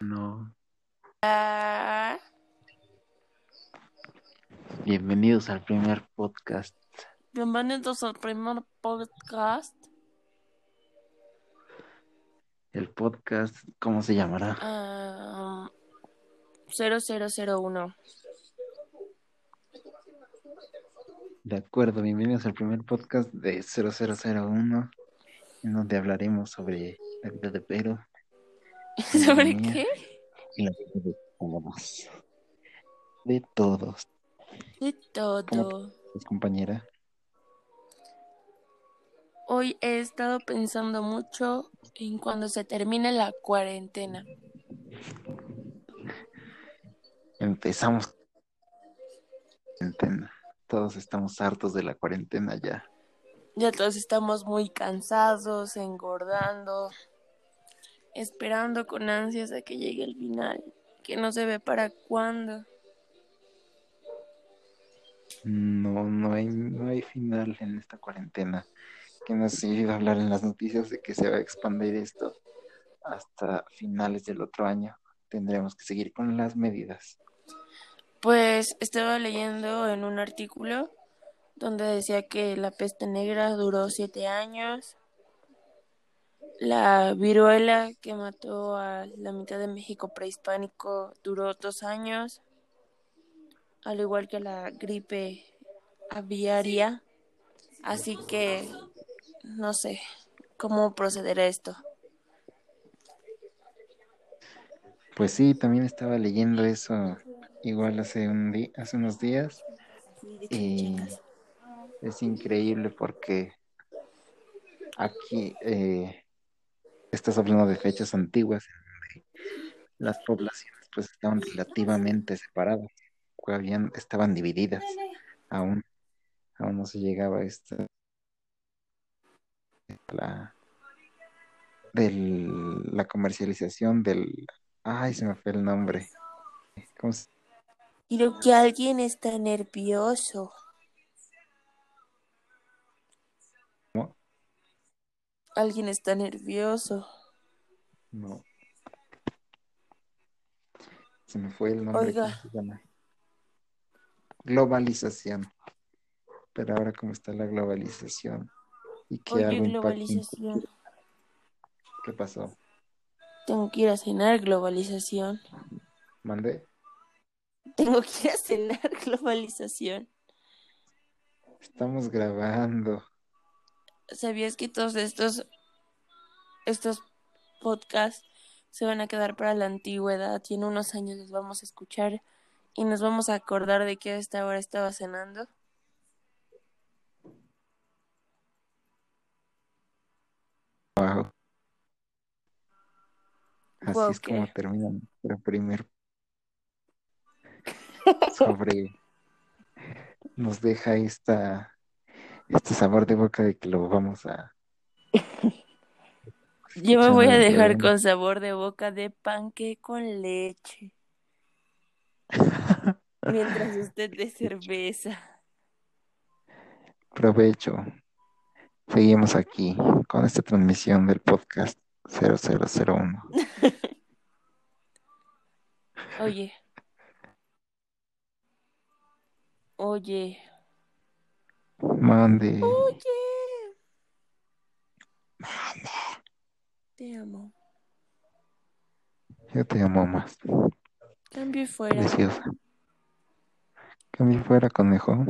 No. Ah, Bienvenidos al primer podcast. bienvenidos al primer podcast. El podcast, ¿cómo se llamará? ah, 0001. De acuerdo, bienvenidos al primer podcast de 0001, en donde hablaremos sobre la vida de Pedro ¿Sobre mía. qué? y la de todos. De todos. De todo. ¿Es compañera? Hoy he estado pensando mucho en cuando se termine la cuarentena. Empezamos. Cuarentena. Todos estamos hartos de la cuarentena ya. Ya todos estamos muy cansados, engordando, esperando con ansias a que llegue el final, que no se ve para cuándo. No, no hay, no hay final en esta cuarentena. Que nos iba a hablar en las noticias de que se va a expandir esto hasta finales del otro año. Tendremos que seguir con las medidas. Pues estaba leyendo en un artículo donde decía que la peste negra duró siete años, la viruela que mató a la mitad de México prehispánico duró dos años, al igual que la gripe aviaria. Así que no sé cómo procederá esto. Pues sí, también estaba leyendo eso igual hace un di- hace unos días y es increíble porque aquí eh, estás hablando de fechas antiguas donde las poblaciones pues estaban relativamente separadas, habían, estaban divididas, aún, aún no se llegaba a esta la del la comercialización del ay se me fue el nombre ¿Cómo se- Creo que alguien está nervioso. Alguien está nervioso. No. Se me fue el nombre. Oiga. ¿cómo se llama? Globalización. Pero ahora cómo está la globalización y que Oye, globalización. ¿Qué pasó? Tengo que ir a cenar, globalización. ¿Mandé? Tengo que ir a cenar, globalización. Estamos grabando. ¿Sabías que todos estos, estos podcasts se van a quedar para la antigüedad y en unos años los vamos a escuchar y nos vamos a acordar de que a esta hora estaba cenando? Abajo. Así Wow, es como termina nuestro primer sobre nos deja esta este sabor de boca de que lo vamos a Yo me voy a dejar con sabor de boca de panque con leche mientras usted de cerveza. Provecho. Seguimos aquí con esta transmisión del podcast 0001. Oye. Oye. Mande. Oye. Te amo. Yo te amo más. Cambio y fuera. Preciosa. Cambio fuera, conejo.